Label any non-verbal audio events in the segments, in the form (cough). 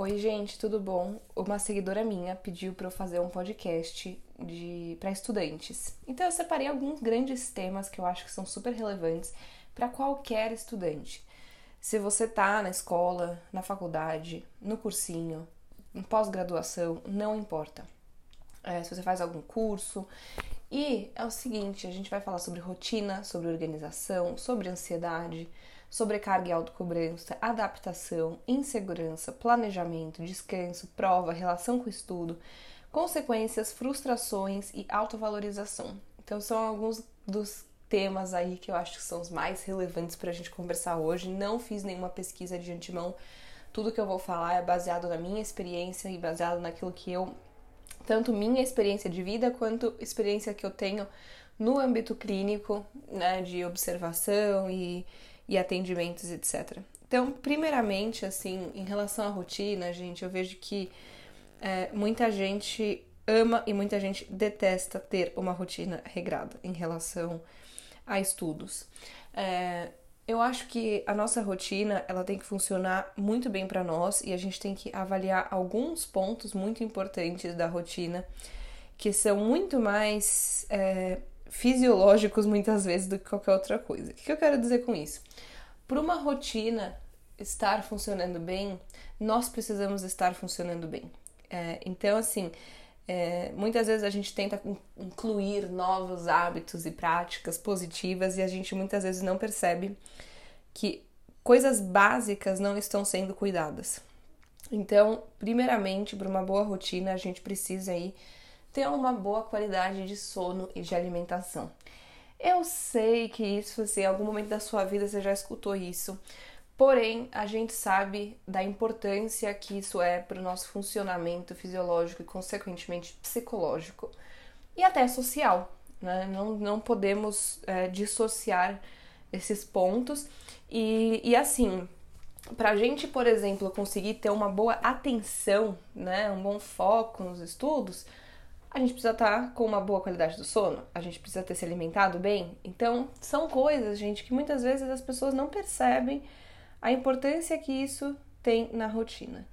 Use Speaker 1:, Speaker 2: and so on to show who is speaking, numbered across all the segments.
Speaker 1: Oi, gente, tudo bom? Uma seguidora minha pediu para eu fazer um podcast de para estudantes. Então eu separei alguns grandes temas que eu acho que são super relevantes para qualquer estudante. Se você tá na escola, na faculdade, no cursinho, em pós-graduação, não importa. É, se você faz algum curso. E é o seguinte, a gente vai falar sobre rotina, sobre organização, sobre ansiedade, sobrecarga e autocobrança, adaptação, insegurança, planejamento, descanso, prova, relação com o estudo, consequências, frustrações e autovalorização. Então são alguns dos temas aí que eu acho que são os mais relevantes para a gente conversar hoje. Não fiz nenhuma pesquisa de antemão. Tudo que eu vou falar é baseado na minha experiência e baseado naquilo que eu, tanto minha experiência de vida quanto experiência que eu tenho no âmbito clínico, né, de observação e, e atendimentos, etc. Então, primeiramente, assim, em relação à rotina, gente, eu vejo que é, muita gente ama e muita gente detesta ter uma rotina regrada em relação a estudos. É, eu acho que a nossa rotina ela tem que funcionar muito bem para nós e a gente tem que avaliar alguns pontos muito importantes da rotina que são muito mais é, fisiológicos muitas vezes do que qualquer outra coisa. O que eu quero dizer com isso? Para uma rotina estar funcionando bem, nós precisamos estar funcionando bem. É, então, assim, é, muitas vezes a gente tenta incluir novos hábitos e práticas positivas e a gente muitas vezes não percebe que coisas básicas não estão sendo cuidadas. Então, primeiramente, para uma boa rotina, a gente precisa aí ter uma boa qualidade de sono e de alimentação. Eu sei que isso, assim, em algum momento da sua vida você já escutou isso, Porém, a gente sabe da importância que isso é para o nosso funcionamento fisiológico e, consequentemente, psicológico e até social. Né? Não, não podemos é, dissociar esses pontos. E, e assim, para a gente, por exemplo, conseguir ter uma boa atenção, né, um bom foco nos estudos, a gente precisa estar tá com uma boa qualidade do sono, a gente precisa ter se alimentado bem. Então, são coisas, gente, que muitas vezes as pessoas não percebem a importância que isso tem na rotina.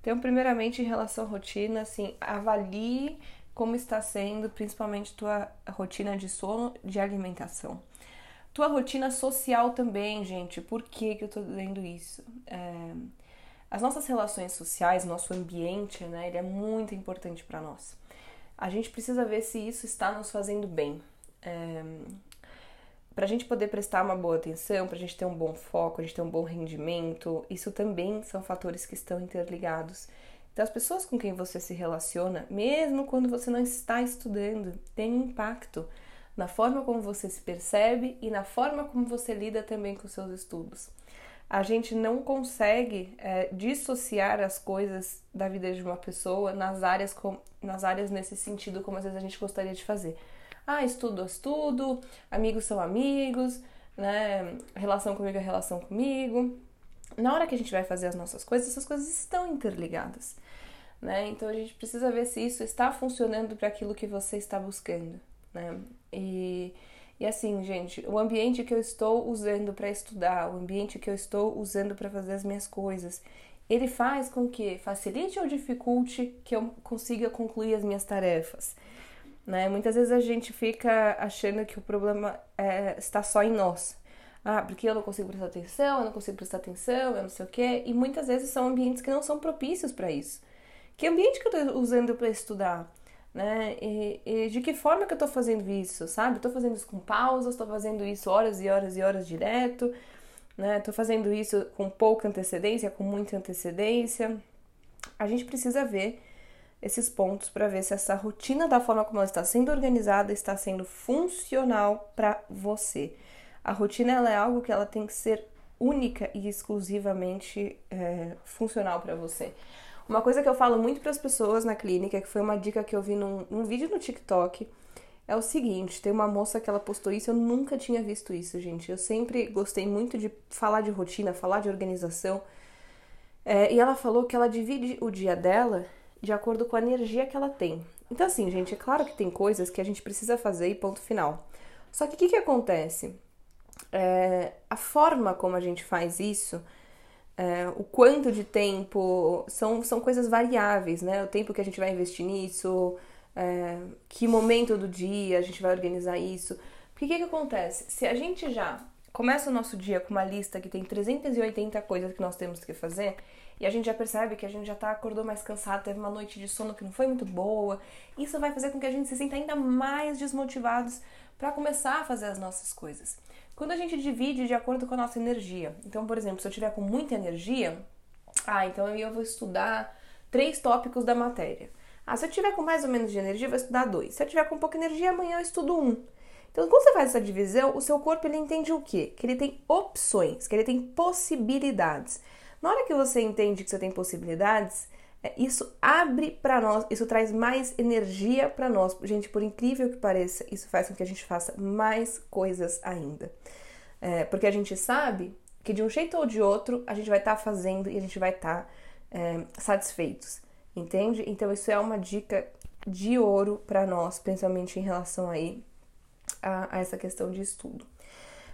Speaker 1: Então, primeiramente, em relação à rotina, assim, avalie como está sendo, principalmente tua rotina de sono, de alimentação. Tua rotina social também, gente. Por que, que eu tô dizendo isso? É... As nossas relações sociais, nosso ambiente, né, ele é muito importante para nós. A gente precisa ver se isso está nos fazendo bem. É para a gente poder prestar uma boa atenção, para a gente ter um bom foco, a gente ter um bom rendimento, isso também são fatores que estão interligados. Então, as pessoas com quem você se relaciona, mesmo quando você não está estudando, tem impacto na forma como você se percebe e na forma como você lida também com seus estudos. A gente não consegue é, dissociar as coisas da vida de uma pessoa nas áreas, com, nas áreas nesse sentido, como às vezes a gente gostaria de fazer. Ah, estudo, estudo, amigos são amigos, né? Relação comigo é relação comigo. Na hora que a gente vai fazer as nossas coisas, essas coisas estão interligadas, né? Então a gente precisa ver se isso está funcionando para aquilo que você está buscando, né? E, e assim, gente, o ambiente que eu estou usando para estudar, o ambiente que eu estou usando para fazer as minhas coisas, ele faz com que facilite ou dificulte que eu consiga concluir as minhas tarefas. Né? Muitas vezes a gente fica achando que o problema é, está só em nós. Ah, porque eu não consigo prestar atenção, eu não consigo prestar atenção, eu não sei o quê. E muitas vezes são ambientes que não são propícios para isso. Que ambiente que eu estou usando para estudar? Né? E, e, de que forma que eu estou fazendo isso, sabe? Estou fazendo isso com pausas, estou fazendo isso horas e horas e horas direto, né? Estou fazendo isso com pouca antecedência, com muita antecedência. A gente precisa ver esses pontos para ver se essa rotina, da forma como ela está sendo organizada, está sendo funcional para você. A rotina ela é algo que ela tem que ser única e exclusivamente é, funcional para você. Uma coisa que eu falo muito para as pessoas na clínica, que foi uma dica que eu vi num, num vídeo no TikTok, é o seguinte: tem uma moça que ela postou isso, eu nunca tinha visto isso, gente. Eu sempre gostei muito de falar de rotina, falar de organização. É, e ela falou que ela divide o dia dela de acordo com a energia que ela tem. Então, assim, gente, é claro que tem coisas que a gente precisa fazer e ponto final. Só que o que, que acontece? É, a forma como a gente faz isso é, o quanto de tempo, são, são coisas variáveis, né? O tempo que a gente vai investir nisso, é, que momento do dia a gente vai organizar isso. Porque o que, que acontece? Se a gente já começa o nosso dia com uma lista que tem 380 coisas que nós temos que fazer, e a gente já percebe que a gente já tá acordou mais cansado, teve uma noite de sono que não foi muito boa, isso vai fazer com que a gente se sinta ainda mais desmotivados para começar a fazer as nossas coisas. Quando a gente divide de acordo com a nossa energia. Então, por exemplo, se eu tiver com muita energia, ah, então eu vou estudar três tópicos da matéria. Ah, se eu tiver com mais ou menos de energia, eu vou estudar dois. Se eu tiver com pouca energia, amanhã eu estudo um. Então, quando você faz essa divisão, o seu corpo ele entende o quê? Que ele tem opções, que ele tem possibilidades. Na hora que você entende que você tem possibilidades, isso abre para nós, isso traz mais energia para nós. Gente, por incrível que pareça, isso faz com que a gente faça mais coisas ainda. É, porque a gente sabe que de um jeito ou de outro a gente vai estar tá fazendo e a gente vai estar tá, é, satisfeitos, entende? Então isso é uma dica de ouro para nós, principalmente em relação aí a, a essa questão de estudo.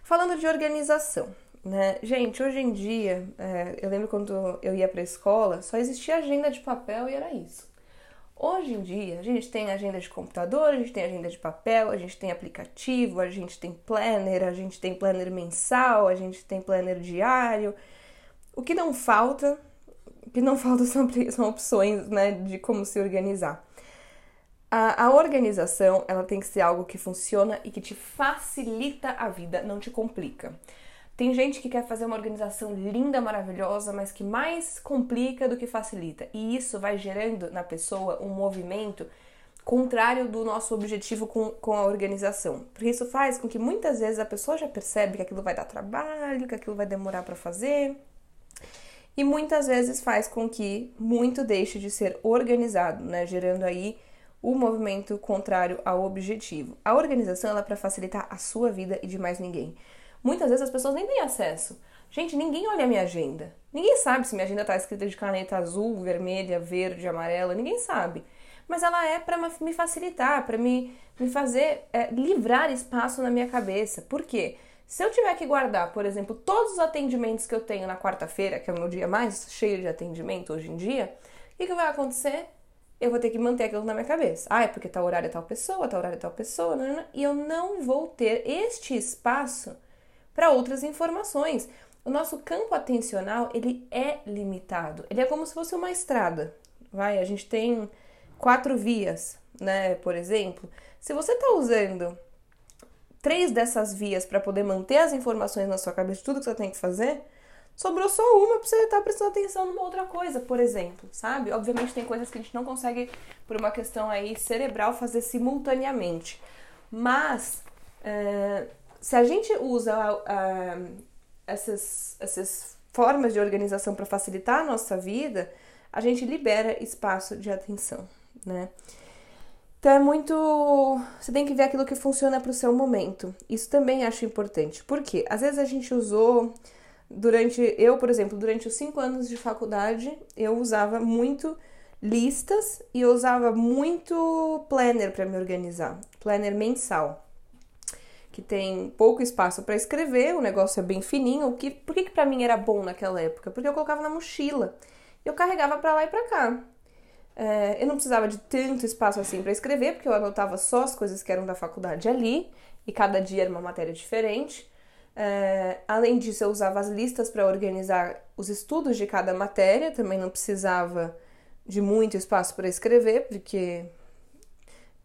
Speaker 1: Falando de organização, né? Gente, hoje em dia, é, eu lembro quando eu ia para a escola, só existia agenda de papel e era isso. Hoje em dia, a gente tem agenda de computador, a gente tem agenda de papel, a gente tem aplicativo, a gente tem planner, a gente tem planner mensal, a gente tem planner diário. O que não falta, o que não falta (laughs) são, são opções né, de como se organizar. A, a, organização ela tem que ser algo que funciona e que te facilita a vida, não te complica. Tem gente que quer fazer uma organização linda, maravilhosa, mas que mais complica do que facilita. E isso vai gerando na pessoa um movimento contrário do nosso objetivo com, com a organização. Porque isso faz com que muitas vezes a pessoa já percebe que aquilo vai dar trabalho, que aquilo vai demorar para fazer. E muitas vezes faz com que muito deixe de ser organizado, né? Gerando aí o movimento contrário ao objetivo. A organização ela é para facilitar a sua vida e de mais ninguém. Muitas vezes as pessoas nem têm acesso. Gente, ninguém olha a minha agenda. Ninguém sabe se minha agenda está escrita de caneta azul, vermelha, verde, amarela. Ninguém sabe. Mas ela é para me facilitar, para me, me fazer é, livrar espaço na minha cabeça. Por quê? Se eu tiver que guardar, por exemplo, todos os atendimentos que eu tenho na quarta-feira, que é o meu dia mais cheio de atendimento hoje em dia, o que, que vai acontecer? Eu vou ter que manter aquilo na minha cabeça. Ah, é porque tal horário tal pessoa, tal horário tal pessoa, não, não, não. e eu não vou ter este espaço para outras informações. O nosso campo atencional, ele é limitado. Ele é como se fosse uma estrada. Vai, a gente tem quatro vias, né, por exemplo. Se você está usando três dessas vias para poder manter as informações na sua cabeça, tudo que você tem que fazer, sobrou só uma para você estar tá prestando atenção numa outra coisa, por exemplo, sabe? Obviamente tem coisas que a gente não consegue, por uma questão aí cerebral, fazer simultaneamente. Mas é, se a gente usa uh, essas, essas formas de organização para facilitar a nossa vida, a gente libera espaço de atenção, né? Então é muito. Você tem que ver aquilo que funciona para o seu momento. Isso também acho importante. Por quê? Às vezes a gente usou durante. Eu, por exemplo, durante os cinco anos de faculdade, eu usava muito listas e eu usava muito planner para me organizar planner mensal que tem pouco espaço para escrever, o negócio é bem fininho. O que, por que, que para mim era bom naquela época? Porque eu colocava na mochila. Eu carregava para lá e para cá. É, eu não precisava de tanto espaço assim para escrever, porque eu anotava só as coisas que eram da faculdade ali, e cada dia era uma matéria diferente. É, além disso, eu usava as listas para organizar os estudos de cada matéria, também não precisava de muito espaço para escrever, porque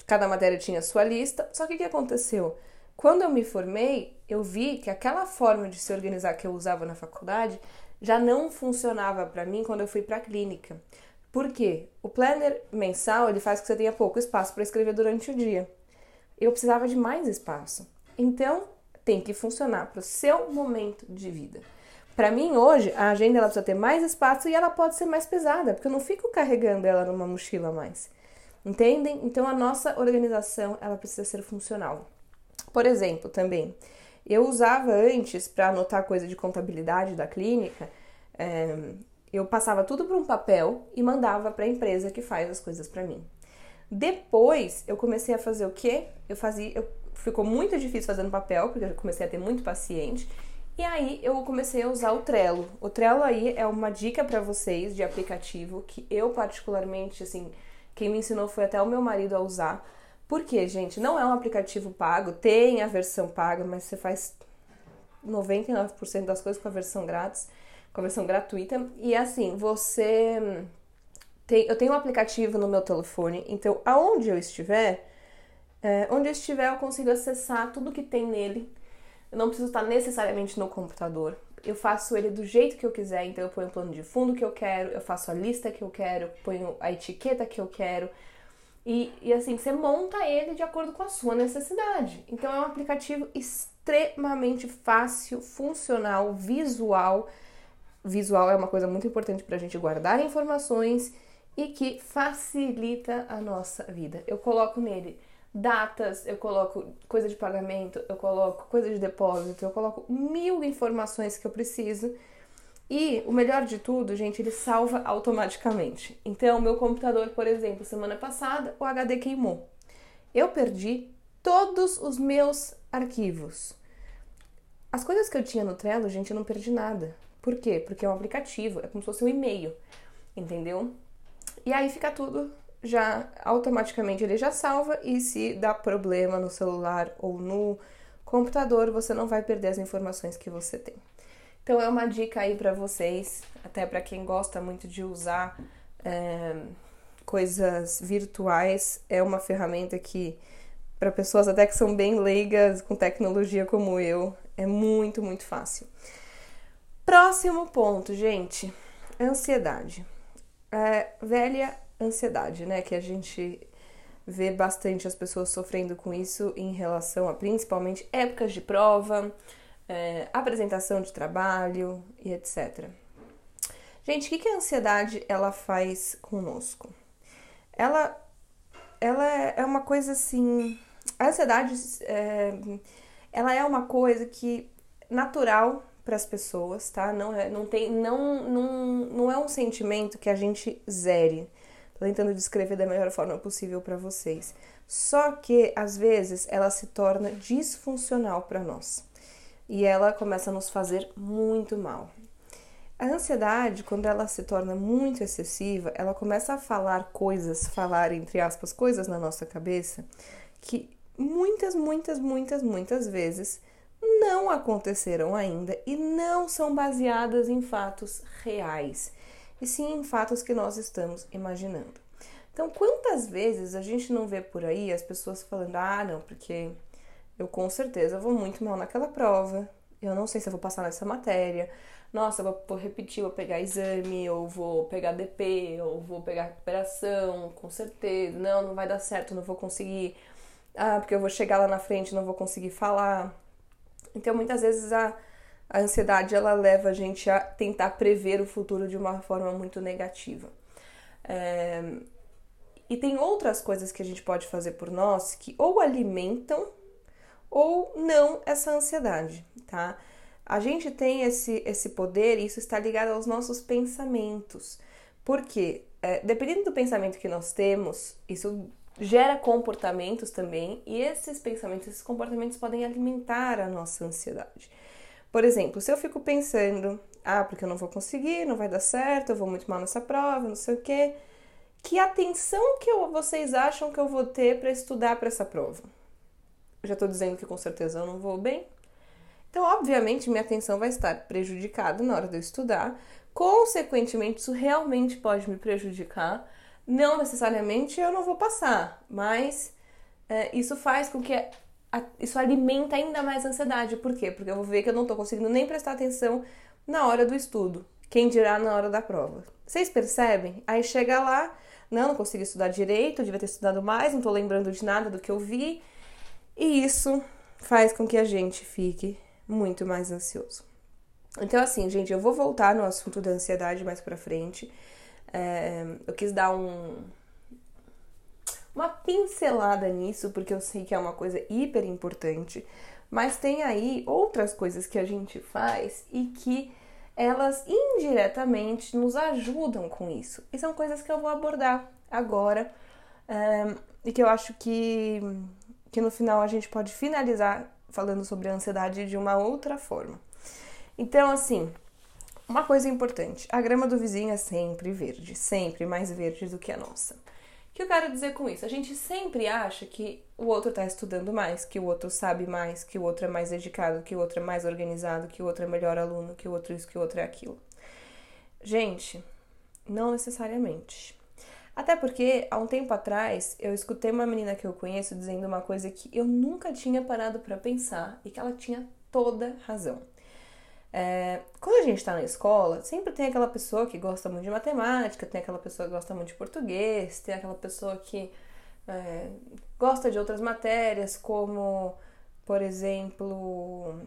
Speaker 1: cada matéria tinha sua lista. Só que o que aconteceu? Quando eu me formei, eu vi que aquela forma de se organizar que eu usava na faculdade já não funcionava para mim quando eu fui para a clínica. Por quê? O planner mensal ele faz que você tenha pouco espaço para escrever durante o dia. Eu precisava de mais espaço. Então, tem que funcionar para o seu momento de vida. Para mim, hoje, a agenda ela precisa ter mais espaço e ela pode ser mais pesada, porque eu não fico carregando ela numa mochila mais. Entendem? Então, a nossa organização ela precisa ser funcional. Por exemplo, também, eu usava antes para anotar coisa de contabilidade da clínica, é, eu passava tudo para um papel e mandava para a empresa que faz as coisas para mim. Depois eu comecei a fazer o quê? Eu fazia, eu, ficou muito difícil fazendo papel porque eu comecei a ter muito paciente. E aí eu comecei a usar o Trello. O Trello aí é uma dica para vocês de aplicativo que eu particularmente, assim, quem me ensinou foi até o meu marido a usar. Porque, gente, não é um aplicativo pago, tem a versão paga, mas você faz 99% das coisas com a versão grátis, com a versão gratuita. E assim, você tem, eu tenho um aplicativo no meu telefone, então aonde eu estiver, é, onde eu estiver eu consigo acessar tudo que tem nele. Eu não preciso estar necessariamente no computador. Eu faço ele do jeito que eu quiser, então eu ponho o plano de fundo que eu quero, eu faço a lista que eu quero, ponho a etiqueta que eu quero. E, e assim, você monta ele de acordo com a sua necessidade. Então é um aplicativo extremamente fácil, funcional, visual. Visual é uma coisa muito importante para a gente guardar informações e que facilita a nossa vida. Eu coloco nele datas, eu coloco coisa de pagamento, eu coloco coisa de depósito, eu coloco mil informações que eu preciso. E o melhor de tudo, gente, ele salva automaticamente. Então, meu computador, por exemplo, semana passada, o HD queimou. Eu perdi todos os meus arquivos. As coisas que eu tinha no Trello, gente, eu não perdi nada. Por quê? Porque é um aplicativo, é como se fosse um e-mail, entendeu? E aí fica tudo já automaticamente ele já salva e se dá problema no celular ou no computador, você não vai perder as informações que você tem. Então é uma dica aí para vocês, até para quem gosta muito de usar é, coisas virtuais, é uma ferramenta que para pessoas até que são bem leigas com tecnologia como eu, é muito, muito fácil. Próximo ponto, gente, ansiedade. É, velha ansiedade, né? Que a gente vê bastante as pessoas sofrendo com isso em relação a principalmente épocas de prova, é, apresentação de trabalho e etc. Gente, o que, que a ansiedade ela faz conosco? Ela, ela é uma coisa assim. A ansiedade é, ela é uma coisa que natural para as pessoas, tá? Não é, não tem, não, não, não é um sentimento que a gente zere. Tô tentando descrever da melhor forma possível para vocês. Só que às vezes ela se torna disfuncional para nós e ela começa a nos fazer muito mal. A ansiedade, quando ela se torna muito excessiva, ela começa a falar coisas, falar entre aspas, coisas na nossa cabeça que muitas, muitas, muitas, muitas vezes não aconteceram ainda e não são baseadas em fatos reais e sim em fatos que nós estamos imaginando. Então, quantas vezes a gente não vê por aí as pessoas falando: ah, não, porque eu com certeza vou muito mal naquela prova, eu não sei se eu vou passar nessa matéria, nossa, eu vou repetir, vou pegar exame, ou vou pegar DP, ou vou pegar recuperação, com certeza, não, não vai dar certo, não vou conseguir, ah, porque eu vou chegar lá na frente não vou conseguir falar. Então, muitas vezes a a ansiedade ela leva a gente a tentar prever o futuro de uma forma muito negativa. É... E tem outras coisas que a gente pode fazer por nós que ou alimentam ou não essa ansiedade, tá? A gente tem esse, esse poder e isso está ligado aos nossos pensamentos. Porque, é, dependendo do pensamento que nós temos, isso gera comportamentos também, e esses pensamentos, esses comportamentos podem alimentar a nossa ansiedade. Por exemplo, se eu fico pensando, ah, porque eu não vou conseguir, não vai dar certo, eu vou muito mal nessa prova, não sei o quê, que atenção que eu, vocês acham que eu vou ter para estudar para essa prova? Eu já estou dizendo que com certeza eu não vou bem. Então, obviamente, minha atenção vai estar prejudicada na hora de eu estudar. Consequentemente, isso realmente pode me prejudicar. Não necessariamente eu não vou passar, mas é, isso faz com que isso alimenta ainda mais a ansiedade. Por quê? Porque eu vou ver que eu não estou conseguindo nem prestar atenção na hora do estudo. Quem dirá na hora da prova? Vocês percebem? Aí chega lá, não, não consegui estudar direito, devia ter estudado mais, não estou lembrando de nada do que eu vi. E isso faz com que a gente fique muito mais ansioso. Então, assim, gente, eu vou voltar no assunto da ansiedade mais pra frente. É, eu quis dar um, uma pincelada nisso, porque eu sei que é uma coisa hiper importante, mas tem aí outras coisas que a gente faz e que elas indiretamente nos ajudam com isso. E são coisas que eu vou abordar agora eh, e que eu acho que, que no final a gente pode finalizar falando sobre a ansiedade de uma outra forma. Então, assim, uma coisa importante: a grama do vizinho é sempre verde, sempre mais verde do que a nossa. O que eu quero dizer com isso? A gente sempre acha que o outro está estudando mais, que o outro sabe mais, que o outro é mais dedicado, que o outro é mais organizado, que o outro é melhor aluno, que o outro isso, que o outro é aquilo. Gente, não necessariamente. Até porque, há um tempo atrás, eu escutei uma menina que eu conheço dizendo uma coisa que eu nunca tinha parado para pensar e que ela tinha toda razão. É, quando a gente está na escola, sempre tem aquela pessoa que gosta muito de matemática, tem aquela pessoa que gosta muito de português, tem aquela pessoa que é, gosta de outras matérias, como, por exemplo,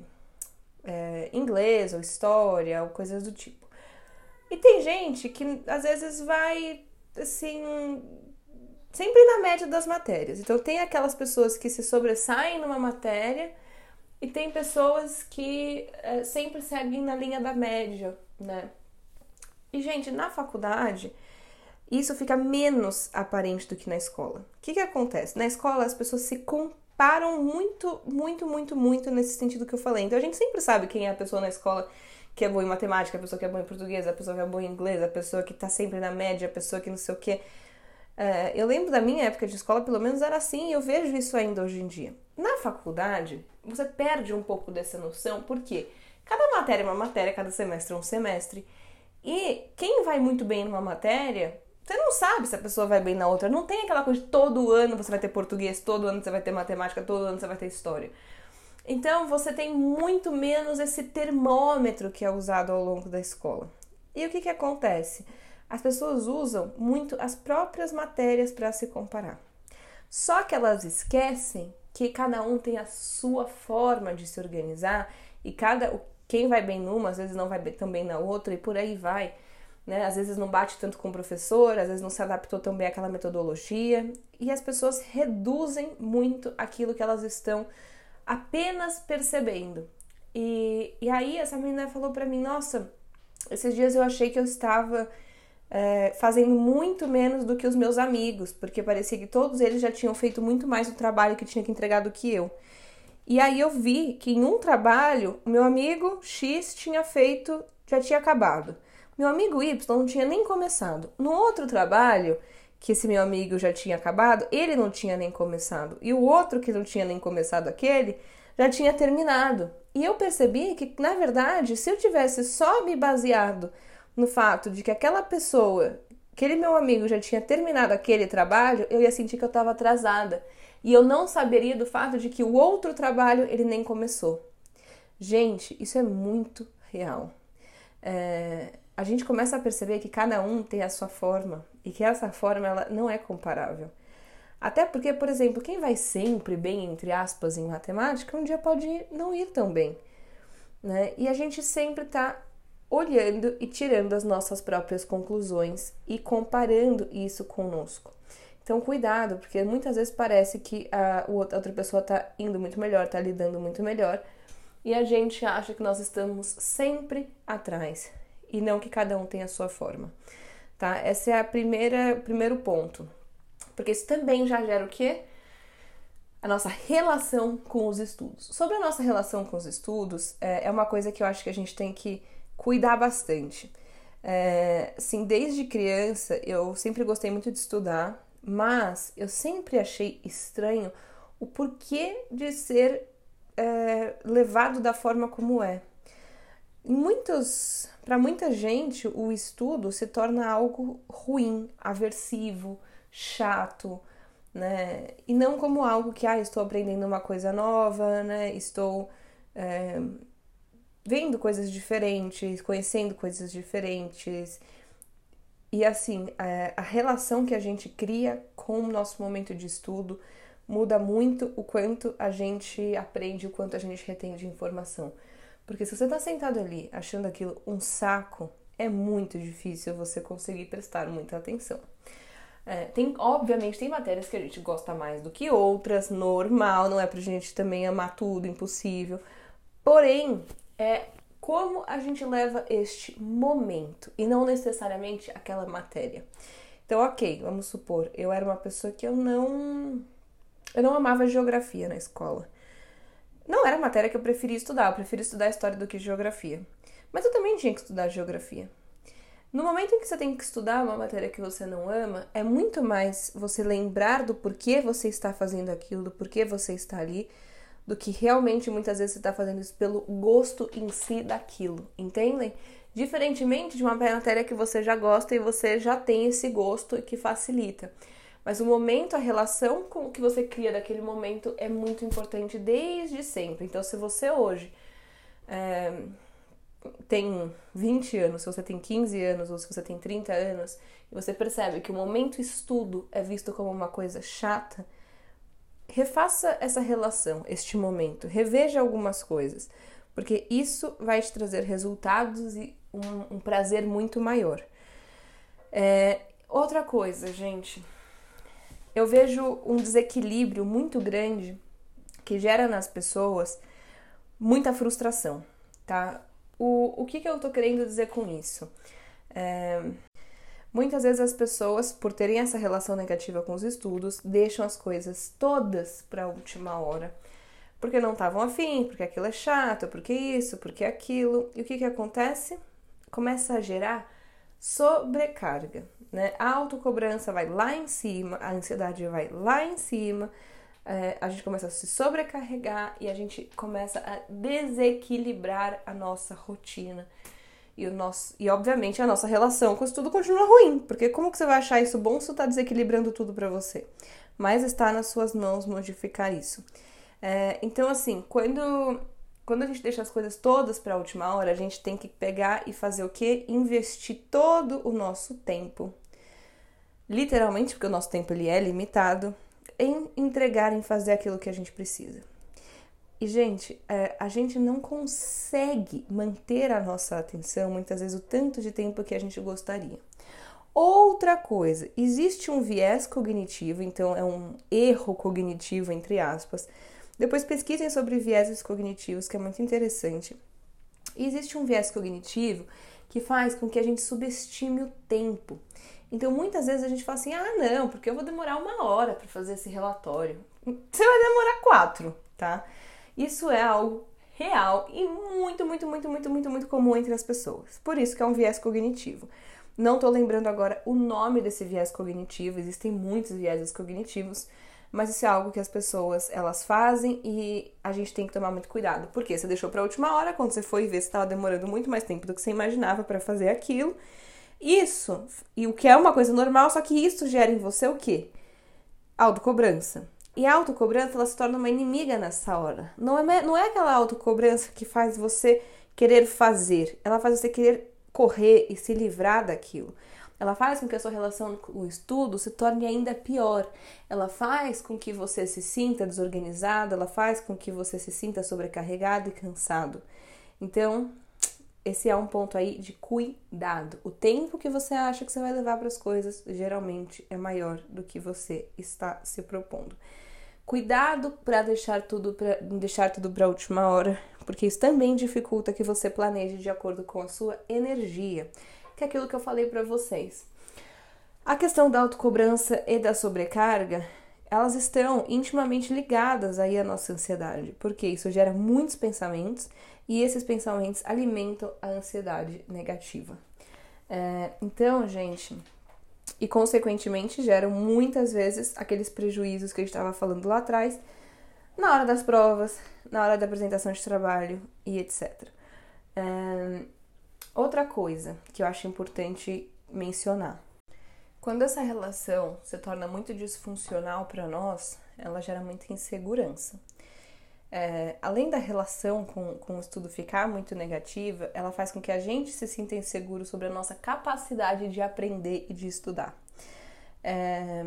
Speaker 1: é, inglês ou história ou coisas do tipo. E tem gente que às vezes vai assim sempre na média das matérias. Então tem aquelas pessoas que se sobressaem numa matéria e tem pessoas que é, sempre seguem na linha da média, né? E, gente, na faculdade, isso fica menos aparente do que na escola. O que, que acontece? Na escola, as pessoas se comparam muito, muito, muito, muito nesse sentido que eu falei. Então, a gente sempre sabe quem é a pessoa na escola que é boa em matemática, a pessoa que é boa em português, a pessoa que é boa em inglês, a pessoa que tá sempre na média, a pessoa que não sei o quê. É, eu lembro da minha época de escola, pelo menos era assim, e eu vejo isso ainda hoje em dia. Na faculdade, você perde um pouco dessa noção, porque cada matéria é uma matéria, cada semestre é um semestre. E quem vai muito bem numa matéria, você não sabe se a pessoa vai bem na outra. Não tem aquela coisa de todo ano você vai ter português, todo ano você vai ter matemática, todo ano você vai ter história. Então você tem muito menos esse termômetro que é usado ao longo da escola. E o que, que acontece? as pessoas usam muito as próprias matérias para se comparar. Só que elas esquecem que cada um tem a sua forma de se organizar e cada quem vai bem numa às vezes não vai bem na outra e por aí vai. Né? Às vezes não bate tanto com o professor, às vezes não se adaptou tão bem àquela metodologia e as pessoas reduzem muito aquilo que elas estão apenas percebendo. E, e aí essa menina falou para mim, nossa, esses dias eu achei que eu estava é, fazendo muito menos do que os meus amigos, porque parecia que todos eles já tinham feito muito mais o trabalho que tinha que entregar do que eu. E aí eu vi que em um trabalho, o meu amigo X tinha feito, já tinha acabado. Meu amigo Y não tinha nem começado. No outro trabalho, que esse meu amigo já tinha acabado, ele não tinha nem começado. E o outro que não tinha nem começado aquele, já tinha terminado. E eu percebi que, na verdade, se eu tivesse só me baseado no fato de que aquela pessoa, aquele meu amigo já tinha terminado aquele trabalho, eu ia sentir que eu estava atrasada. E eu não saberia do fato de que o outro trabalho ele nem começou. Gente, isso é muito real. É, a gente começa a perceber que cada um tem a sua forma e que essa forma ela não é comparável. Até porque, por exemplo, quem vai sempre bem, entre aspas, em matemática, um dia pode não ir tão bem. Né? E a gente sempre está olhando e tirando as nossas próprias conclusões e comparando isso conosco. Então, cuidado, porque muitas vezes parece que a, outra pessoa está indo muito melhor, está lidando muito melhor, e a gente acha que nós estamos sempre atrás e não que cada um tem a sua forma, tá? Esse é a primeira primeiro ponto, porque isso também já gera o quê? A nossa relação com os estudos. Sobre a nossa relação com os estudos, é, é uma coisa que eu acho que a gente tem que cuidar bastante. É, assim, desde criança eu sempre gostei muito de estudar, mas eu sempre achei estranho o porquê de ser é, levado da forma como é. Muitos, para muita gente, o estudo se torna algo ruim, aversivo, chato, né? E não como algo que, ah, estou aprendendo uma coisa nova, né? Estou é, vendo coisas diferentes, conhecendo coisas diferentes. E assim, a, a relação que a gente cria com o nosso momento de estudo muda muito o quanto a gente aprende, o quanto a gente retém de informação. Porque se você está sentado ali achando aquilo um saco, é muito difícil você conseguir prestar muita atenção. É, tem, obviamente, tem matérias que a gente gosta mais do que outras, normal, não é pra gente também amar tudo, impossível. Porém, é como a gente leva este momento e não necessariamente aquela matéria. Então, ok, vamos supor, eu era uma pessoa que eu não. Eu não amava geografia na escola. Não era a matéria que eu preferia estudar, eu preferia estudar história do que geografia. Mas eu também tinha que estudar geografia. No momento em que você tem que estudar uma matéria que você não ama, é muito mais você lembrar do porquê você está fazendo aquilo, do porquê você está ali, do que realmente muitas vezes você está fazendo isso pelo gosto em si daquilo, entendem? Diferentemente de uma matéria que você já gosta e você já tem esse gosto e que facilita. Mas o momento, a relação com o que você cria daquele momento é muito importante desde sempre. Então, se você hoje é, tem 20 anos, se você tem 15 anos ou se você tem 30 anos, e você percebe que o momento estudo é visto como uma coisa chata, refaça essa relação, este momento, reveja algumas coisas, porque isso vai te trazer resultados e um, um prazer muito maior. É, outra coisa, gente, eu vejo um desequilíbrio muito grande que gera nas pessoas muita frustração, tá? O, o que, que eu tô querendo dizer com isso? É, muitas vezes as pessoas, por terem essa relação negativa com os estudos, deixam as coisas todas para a última hora. Porque não estavam afim, porque aquilo é chato, porque isso, porque aquilo. E o que, que acontece? Começa a gerar sobrecarga, né? A autocobrança vai lá em cima, a ansiedade vai lá em cima, é, a gente começa a se sobrecarregar e a gente começa a desequilibrar a nossa rotina. E, o nosso, e obviamente a nossa relação com isso tudo continua ruim, porque como que você vai achar isso bom se está desequilibrando tudo para você? Mas está nas suas mãos modificar isso. É, então, assim, quando, quando a gente deixa as coisas todas para a última hora, a gente tem que pegar e fazer o quê? Investir todo o nosso tempo. Literalmente, porque o nosso tempo ele é limitado, em entregar, em fazer aquilo que a gente precisa. E, gente, é, a gente não consegue manter a nossa atenção muitas vezes o tanto de tempo que a gente gostaria. Outra coisa, existe um viés cognitivo, então é um erro cognitivo, entre aspas. Depois pesquisem sobre vieses cognitivos, que é muito interessante. E existe um viés cognitivo que faz com que a gente subestime o tempo. Então, muitas vezes a gente fala assim: ah, não, porque eu vou demorar uma hora para fazer esse relatório. Você vai demorar quatro, tá? Isso é algo real e muito, muito, muito, muito, muito, muito comum entre as pessoas. Por isso que é um viés cognitivo. Não tô lembrando agora o nome desse viés cognitivo, existem muitos vieses cognitivos, mas isso é algo que as pessoas elas fazem e a gente tem que tomar muito cuidado. Porque você deixou para a última hora, quando você foi ver se estava demorando muito mais tempo do que você imaginava para fazer aquilo, isso, e o que é uma coisa normal, só que isso gera em você o quê? Autocobrança. E a autocobrança, ela se torna uma inimiga nessa hora. Não é, não é aquela autocobrança que faz você querer fazer, ela faz você querer correr e se livrar daquilo. Ela faz com que a sua relação com o estudo se torne ainda pior. Ela faz com que você se sinta desorganizado, ela faz com que você se sinta sobrecarregado e cansado. Então, esse é um ponto aí de cuidado. O tempo que você acha que você vai levar para as coisas geralmente é maior do que você está se propondo. Cuidado para deixar tudo para deixar tudo para a última hora, porque isso também dificulta que você planeje de acordo com a sua energia, é aquilo que eu falei para vocês. A questão da autocobrança e da sobrecarga, elas estão intimamente ligadas aí à nossa ansiedade, porque isso gera muitos pensamentos e esses pensamentos alimentam a ansiedade negativa. É, então, gente, e consequentemente geram muitas vezes aqueles prejuízos que a gente estava falando lá atrás, na hora das provas, na hora da apresentação de trabalho e etc. outra coisa que eu acho importante mencionar. Quando essa relação se torna muito disfuncional para nós, ela gera muita insegurança é, além da relação com, com o estudo ficar muito negativa, ela faz com que a gente se sinta inseguro sobre a nossa capacidade de aprender e de estudar. É,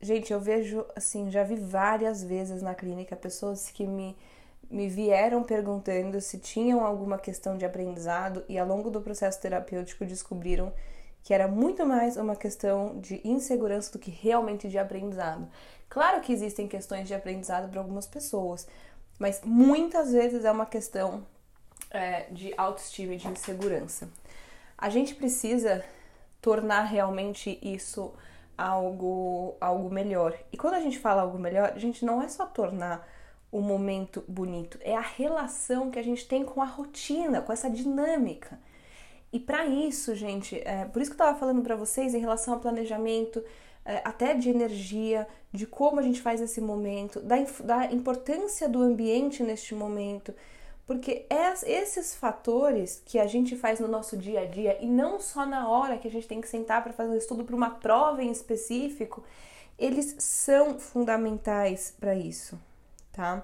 Speaker 1: gente, eu vejo, assim, já vi várias vezes na clínica pessoas que me, me vieram perguntando se tinham alguma questão de aprendizado e ao longo do processo terapêutico descobriram que era muito mais uma questão de insegurança do que realmente de aprendizado. Claro que existem questões de aprendizado para algumas pessoas, mas muitas vezes é uma questão é, de autoestima e de insegurança. A gente precisa tornar realmente isso algo, algo melhor. E quando a gente fala algo melhor, a gente não é só tornar o momento bonito, é a relação que a gente tem com a rotina, com essa dinâmica. E para isso, gente, é, por isso que eu estava falando para vocês em relação ao planejamento, é, até de energia, de como a gente faz esse momento, da, da importância do ambiente neste momento, porque esses fatores que a gente faz no nosso dia a dia e não só na hora que a gente tem que sentar para fazer um estudo para uma prova em específico, eles são fundamentais para isso, tá?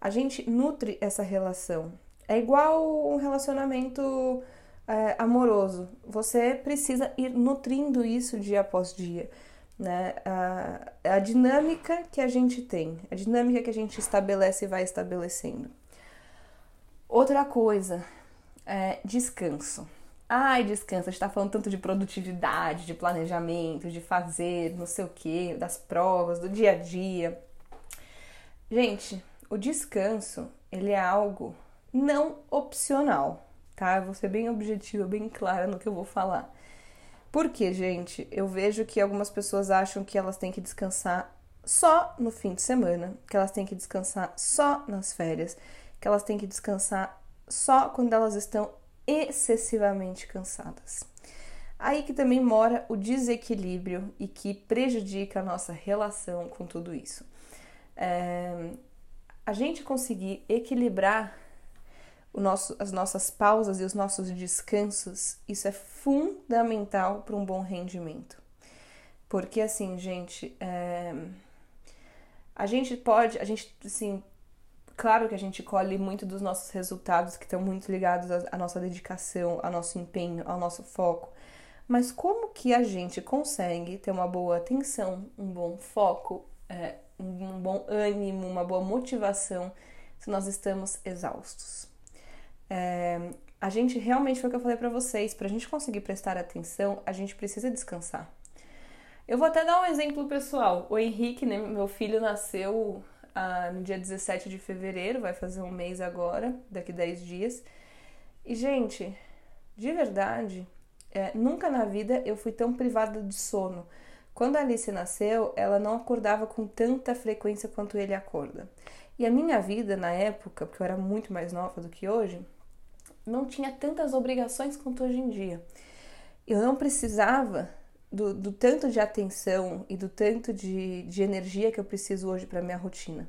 Speaker 1: A gente nutre essa relação. É igual um relacionamento é, amoroso. Você precisa ir nutrindo isso dia após dia. Né? A, a dinâmica que a gente tem, a dinâmica que a gente estabelece e vai estabelecendo. Outra coisa, é descanso. Ai, descanso, a gente tá falando tanto de produtividade, de planejamento, de fazer, não sei o que, das provas, do dia a dia. Gente, o descanso, ele é algo não opcional, tá? Eu vou ser bem objetiva, bem clara no que eu vou falar. Porque, gente, eu vejo que algumas pessoas acham que elas têm que descansar só no fim de semana, que elas têm que descansar só nas férias, que elas têm que descansar só quando elas estão excessivamente cansadas. Aí que também mora o desequilíbrio e que prejudica a nossa relação com tudo isso. É, a gente conseguir equilibrar nosso, as nossas pausas e os nossos descansos, isso é fundamental para um bom rendimento. Porque assim, gente, é, a gente pode, a gente, assim, Claro que a gente colhe muito dos nossos resultados que estão muito ligados à nossa dedicação, ao nosso empenho, ao nosso foco. Mas como que a gente consegue ter uma boa atenção, um bom foco, é, um bom ânimo, uma boa motivação se nós estamos exaustos? É, a gente realmente foi o que eu falei para vocês, para a gente conseguir prestar atenção, a gente precisa descansar. Eu vou até dar um exemplo pessoal. O Henrique, né, meu filho, nasceu ah, no dia 17 de fevereiro, vai fazer um mês agora, daqui 10 dias. E, gente, de verdade, é, nunca na vida eu fui tão privada de sono. Quando Alice nasceu, ela não acordava com tanta frequência quanto ele acorda. E a minha vida na época, porque eu era muito mais nova do que hoje, não tinha tantas obrigações quanto hoje em dia. Eu não precisava do, do tanto de atenção e do tanto de, de energia que eu preciso hoje para minha rotina.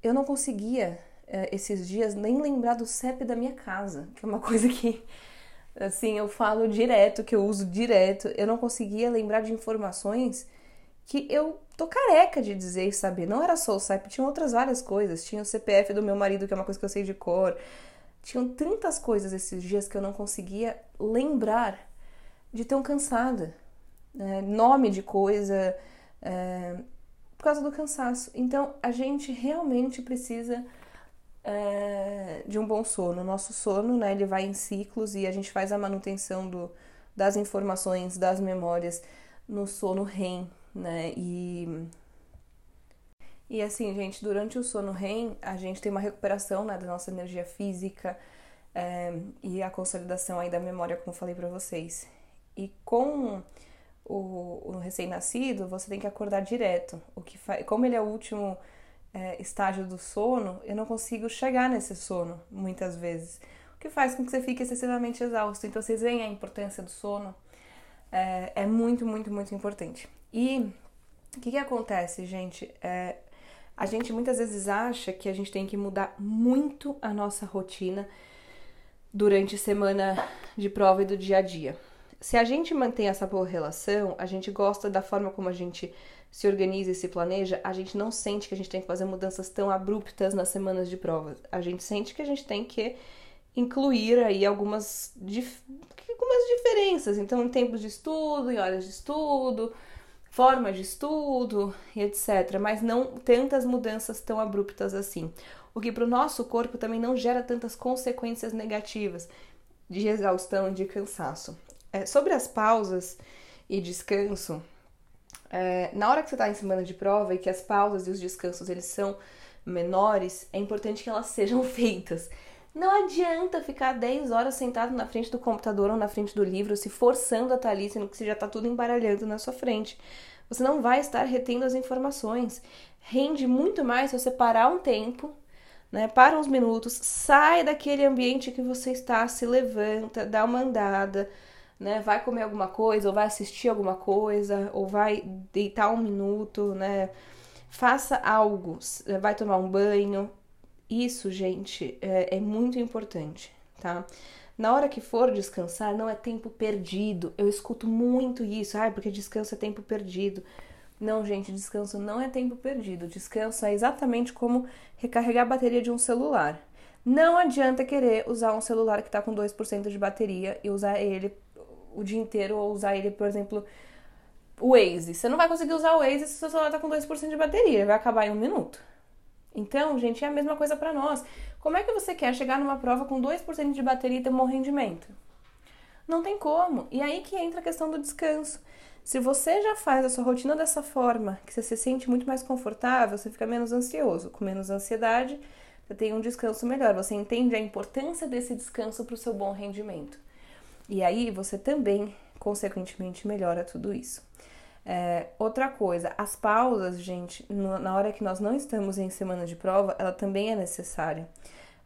Speaker 1: Eu não conseguia é, esses dias nem lembrar do CEP da minha casa, que é uma (laughs) coisa que assim eu falo direto, que eu uso direto. Eu não conseguia lembrar de informações que eu tô careca de dizer e saber. Não era só o CEP, tinha outras várias coisas. Tinha o CPF do meu marido, que é uma coisa que eu sei de cor. Tinham tantas coisas esses dias que eu não conseguia lembrar de tão cansada. É, nome de coisa, é, por causa do cansaço. Então a gente realmente precisa é, de um bom sono. O nosso sono, né, ele vai em ciclos e a gente faz a manutenção do, das informações, das memórias no sono REM, né? E e assim, gente, durante o sono REM, a gente tem uma recuperação né, da nossa energia física é, e a consolidação aí da memória, como falei para vocês. E com o, o recém-nascido, você tem que acordar direto. O que como ele é o último é, estágio do sono, eu não consigo chegar nesse sono muitas vezes. O que faz com que você fique excessivamente exausto. Então, vocês veem a importância do sono. É, é muito, muito, muito importante. E o que, que acontece, gente? É, a gente muitas vezes acha que a gente tem que mudar muito a nossa rotina durante semana de prova e do dia a dia se a gente mantém essa boa relação, a gente gosta da forma como a gente se organiza e se planeja, a gente não sente que a gente tem que fazer mudanças tão abruptas nas semanas de provas. A gente sente que a gente tem que incluir aí algumas, dif algumas diferenças. Então, em tempos de estudo, em horas de estudo, forma de estudo e etc. Mas não tantas mudanças tão abruptas assim. O que para o nosso corpo também não gera tantas consequências negativas de exaustão e de cansaço. É, sobre as pausas e descanso, é, na hora que você está em semana de prova e que as pausas e os descansos eles são menores, é importante que elas sejam (laughs) feitas. Não adianta ficar 10 horas sentado na frente do computador ou na frente do livro, se forçando a estar ali, sendo que você já está tudo embaralhando na sua frente. Você não vai estar retendo as informações. Rende muito mais se você parar um tempo, né? Para uns minutos, sai daquele ambiente que você está, se levanta, dá uma andada, né? Vai comer alguma coisa, ou vai assistir alguma coisa, ou vai deitar um minuto, né? Faça algo, vai tomar um banho, isso, gente, é, é muito importante, tá? Na hora que for descansar, não é tempo perdido. Eu escuto muito isso, ah, porque descanso é tempo perdido. Não, gente, descanso não é tempo perdido. Descanso é exatamente como recarregar a bateria de um celular. Não adianta querer usar um celular que está com 2% de bateria e usar ele o dia inteiro ou usar ele, por exemplo, o Waze. Você não vai conseguir usar o Waze se o seu celular está com 2% de bateria, vai acabar em um minuto. Então, gente, é a mesma coisa para nós. Como é que você quer chegar numa prova com 2% de bateria e ter um bom rendimento? Não tem como. E aí que entra a questão do descanso. Se você já faz a sua rotina dessa forma, que você se sente muito mais confortável, você fica menos ansioso. Com menos ansiedade, você tem um descanso melhor. Você entende a importância desse descanso para o seu bom rendimento. E aí você também, consequentemente, melhora tudo isso. É, outra coisa, as pausas, gente, na hora que nós não estamos em semana de prova, ela também é necessária.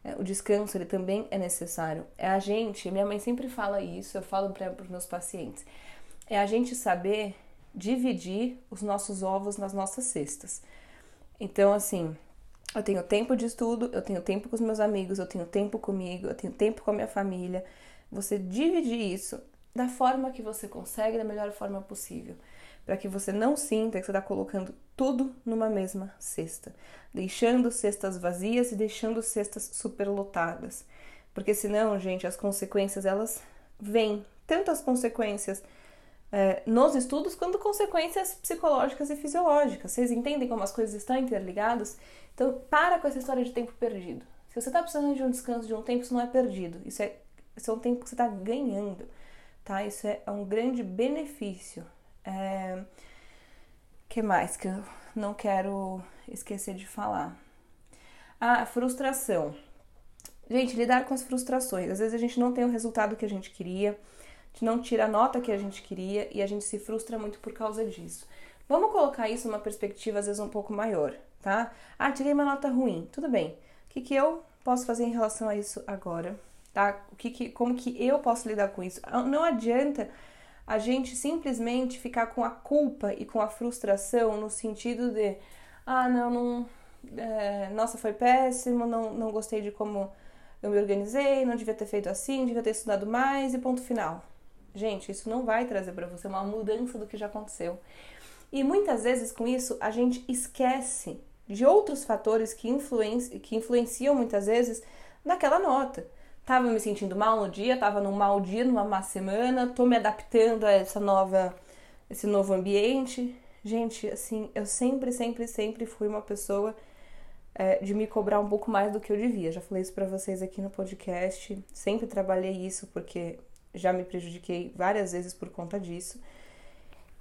Speaker 1: É, o descanso, ele também é necessário. É a gente, minha mãe sempre fala isso, eu falo para os meus pacientes, é a gente saber dividir os nossos ovos nas nossas cestas. Então, assim, eu tenho tempo de estudo, eu tenho tempo com os meus amigos, eu tenho tempo comigo, eu tenho tempo com a minha família. Você dividir isso da forma que você consegue, da melhor forma possível para que você não sinta que você está colocando tudo numa mesma cesta, deixando cestas vazias e deixando cestas superlotadas. Porque senão, gente, as consequências elas vêm, tanto as consequências é, nos estudos quanto consequências psicológicas e fisiológicas. Vocês entendem como as coisas estão interligadas? Então, para com essa história de tempo perdido. Se você está precisando de um descanso de um tempo, isso não é perdido. Isso é, isso é um tempo que você está ganhando, tá? Isso é um grande benefício é... que mais que eu não quero esquecer de falar? Ah, frustração. Gente, lidar com as frustrações. Às vezes a gente não tem o resultado que a gente queria, a gente não tira a nota que a gente queria e a gente se frustra muito por causa disso. Vamos colocar isso numa perspectiva às vezes um pouco maior, tá? Ah, tirei uma nota ruim. Tudo bem. O que, que eu posso fazer em relação a isso agora? Tá? O que, que, como que eu posso lidar com isso? Não adianta a gente simplesmente ficar com a culpa e com a frustração no sentido de ah, não, não é, nossa, foi péssimo, não, não gostei de como eu me organizei, não devia ter feito assim, devia ter estudado mais e ponto final. Gente, isso não vai trazer para você uma mudança do que já aconteceu. E muitas vezes com isso a gente esquece de outros fatores que, influenci que influenciam muitas vezes naquela nota. Tava me sentindo mal no dia, tava num mau dia, numa má semana, tô me adaptando a essa nova, esse novo ambiente. Gente, assim, eu sempre, sempre, sempre fui uma pessoa é, de me cobrar um pouco mais do que eu devia. Já falei isso para vocês aqui no podcast. Sempre trabalhei isso porque já me prejudiquei várias vezes por conta disso.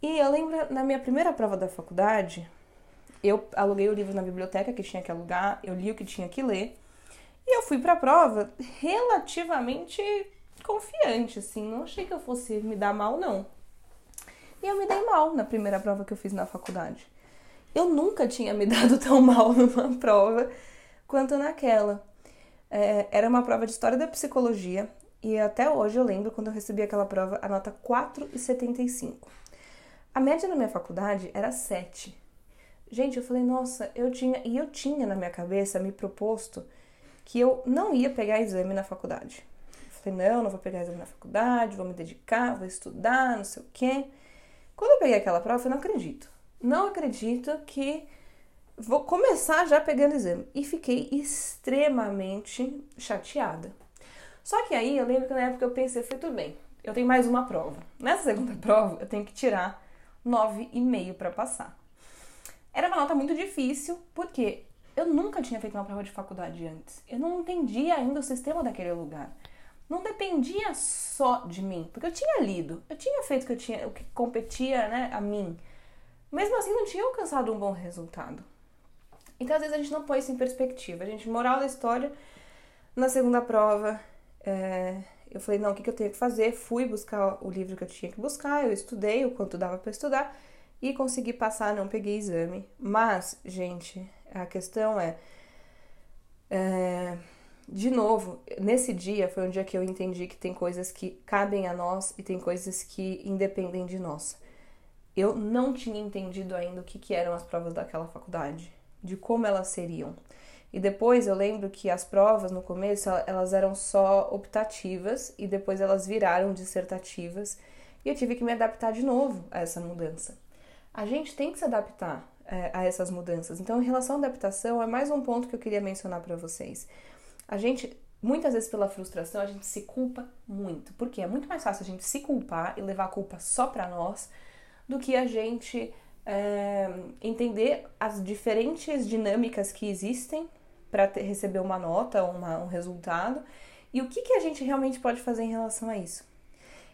Speaker 1: E eu lembro na minha primeira prova da faculdade, eu aluguei o livro na biblioteca que tinha que alugar, eu li o que tinha que ler. E eu fui para a prova relativamente confiante, assim, não achei que eu fosse me dar mal, não. E eu me dei mal na primeira prova que eu fiz na faculdade. Eu nunca tinha me (laughs) dado tão mal numa prova quanto naquela. É, era uma prova de história da psicologia e até hoje eu lembro quando eu recebi aquela prova a nota 4,75. A média na minha faculdade era 7. Gente, eu falei, nossa, eu tinha. E eu tinha na minha cabeça me proposto que eu não ia pegar exame na faculdade. Eu falei, não, não vou pegar exame na faculdade, vou me dedicar, vou estudar, não sei o quê. Quando eu peguei aquela prova, eu falei, não acredito. Não acredito que vou começar já pegando exame. E fiquei extremamente chateada. Só que aí eu lembro que na época eu pensei, foi tudo bem, eu tenho mais uma prova. Nessa segunda (laughs) prova, eu tenho que tirar 9,5 para passar. Era uma nota muito difícil, porque eu nunca tinha feito uma prova de faculdade antes. Eu não entendia ainda o sistema daquele lugar. Não dependia só de mim, porque eu tinha lido, eu tinha feito o que eu tinha, o que competia, né, a mim. Mesmo assim, não tinha alcançado um bom resultado. Então, às vezes a gente não põe isso em perspectiva. A gente, moral da história, Na segunda prova, é, eu falei, não, o que, que eu tenho que fazer? Fui buscar o livro que eu tinha que buscar, eu estudei o quanto dava para estudar e consegui passar, não peguei exame. Mas, gente, a questão é, é de novo, nesse dia foi um dia que eu entendi que tem coisas que cabem a nós e tem coisas que independem de nós. Eu não tinha entendido ainda o que, que eram as provas daquela faculdade, de como elas seriam. E depois eu lembro que as provas no começo elas eram só optativas e depois elas viraram dissertativas e eu tive que me adaptar de novo a essa mudança. A gente tem que se adaptar é, a essas mudanças. Então, em relação à adaptação, é mais um ponto que eu queria mencionar para vocês. A gente, muitas vezes pela frustração, a gente se culpa muito, porque é muito mais fácil a gente se culpar e levar a culpa só para nós do que a gente é, entender as diferentes dinâmicas que existem para receber uma nota, um resultado, e o que, que a gente realmente pode fazer em relação a isso.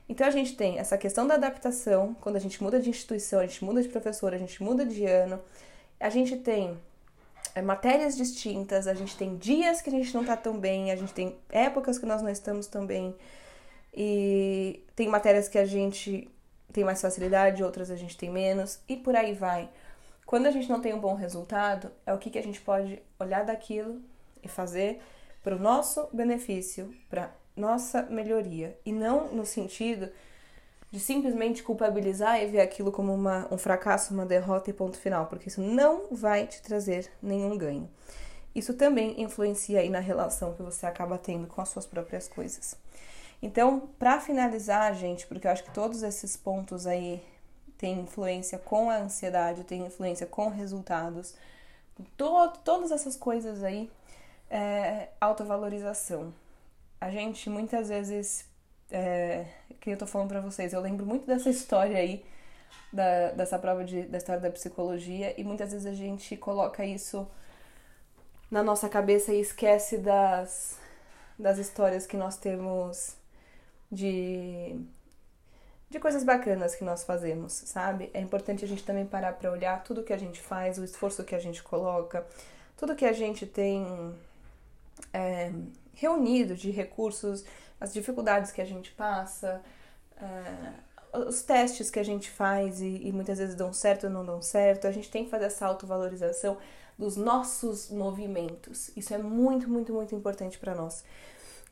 Speaker 1: Então a gente tem essa questão da adaptação, quando a gente muda de instituição, a gente muda de professor, a gente muda de ano, a gente tem é, matérias distintas, a gente tem dias que a gente não tá tão bem, a gente tem épocas que nós não estamos tão bem, e tem matérias que a gente tem mais facilidade, outras a gente tem menos, e por aí vai. Quando a gente não tem um bom resultado, é o que, que a gente pode olhar daquilo e fazer para o nosso benefício, para nossa melhoria, e não no sentido de simplesmente culpabilizar e ver aquilo como uma, um fracasso, uma derrota e ponto final, porque isso não vai te trazer nenhum ganho. Isso também influencia aí na relação que você acaba tendo com as suas próprias coisas. Então, para finalizar, gente, porque eu acho que todos esses pontos aí têm influência com a ansiedade, têm influência com resultados, to todas essas coisas aí, é, autovalorização. A gente muitas vezes, é, que eu tô falando para vocês, eu lembro muito dessa história aí, da, dessa prova de, da história da psicologia, e muitas vezes a gente coloca isso na nossa cabeça e esquece das, das histórias que nós temos de, de coisas bacanas que nós fazemos, sabe? É importante a gente também parar para olhar tudo que a gente faz, o esforço que a gente coloca, tudo que a gente tem é, reunido de recursos, as dificuldades que a gente passa, é, os testes que a gente faz e, e, muitas vezes dão certo ou não dão certo. A gente tem que fazer essa autovalorização dos nossos movimentos. Isso é muito, muito, muito importante para nós.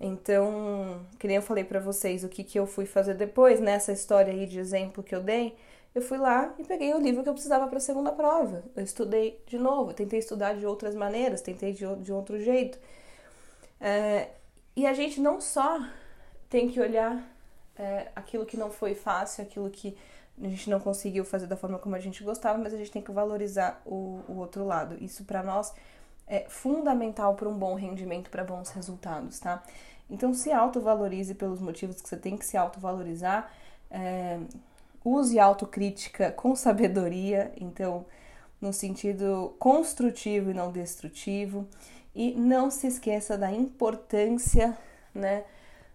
Speaker 1: Então, que nem eu falei para vocês, o que, que eu fui fazer depois, nessa história aí de exemplo que eu dei, eu fui lá e peguei o livro que eu precisava para a segunda prova. Eu estudei de novo, tentei estudar de outras maneiras, tentei de, de outro jeito. É, e a gente não só tem que olhar é, aquilo que não foi fácil, aquilo que a gente não conseguiu fazer da forma como a gente gostava, mas a gente tem que valorizar o, o outro lado. Isso para nós é fundamental para um bom rendimento, para bons resultados, tá? Então, se autovalorize pelos motivos que você tem que se autovalorizar. É, use autocrítica (laughs) com sabedoria, então, no sentido construtivo e não destrutivo. E não se esqueça da importância, né,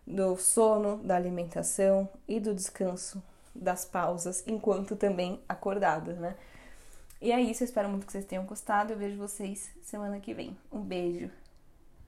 Speaker 1: do sono, da alimentação e do descanso, das pausas, enquanto também acordada, né? E é isso, eu espero muito que vocês tenham gostado. Eu vejo vocês semana que vem. Um beijo.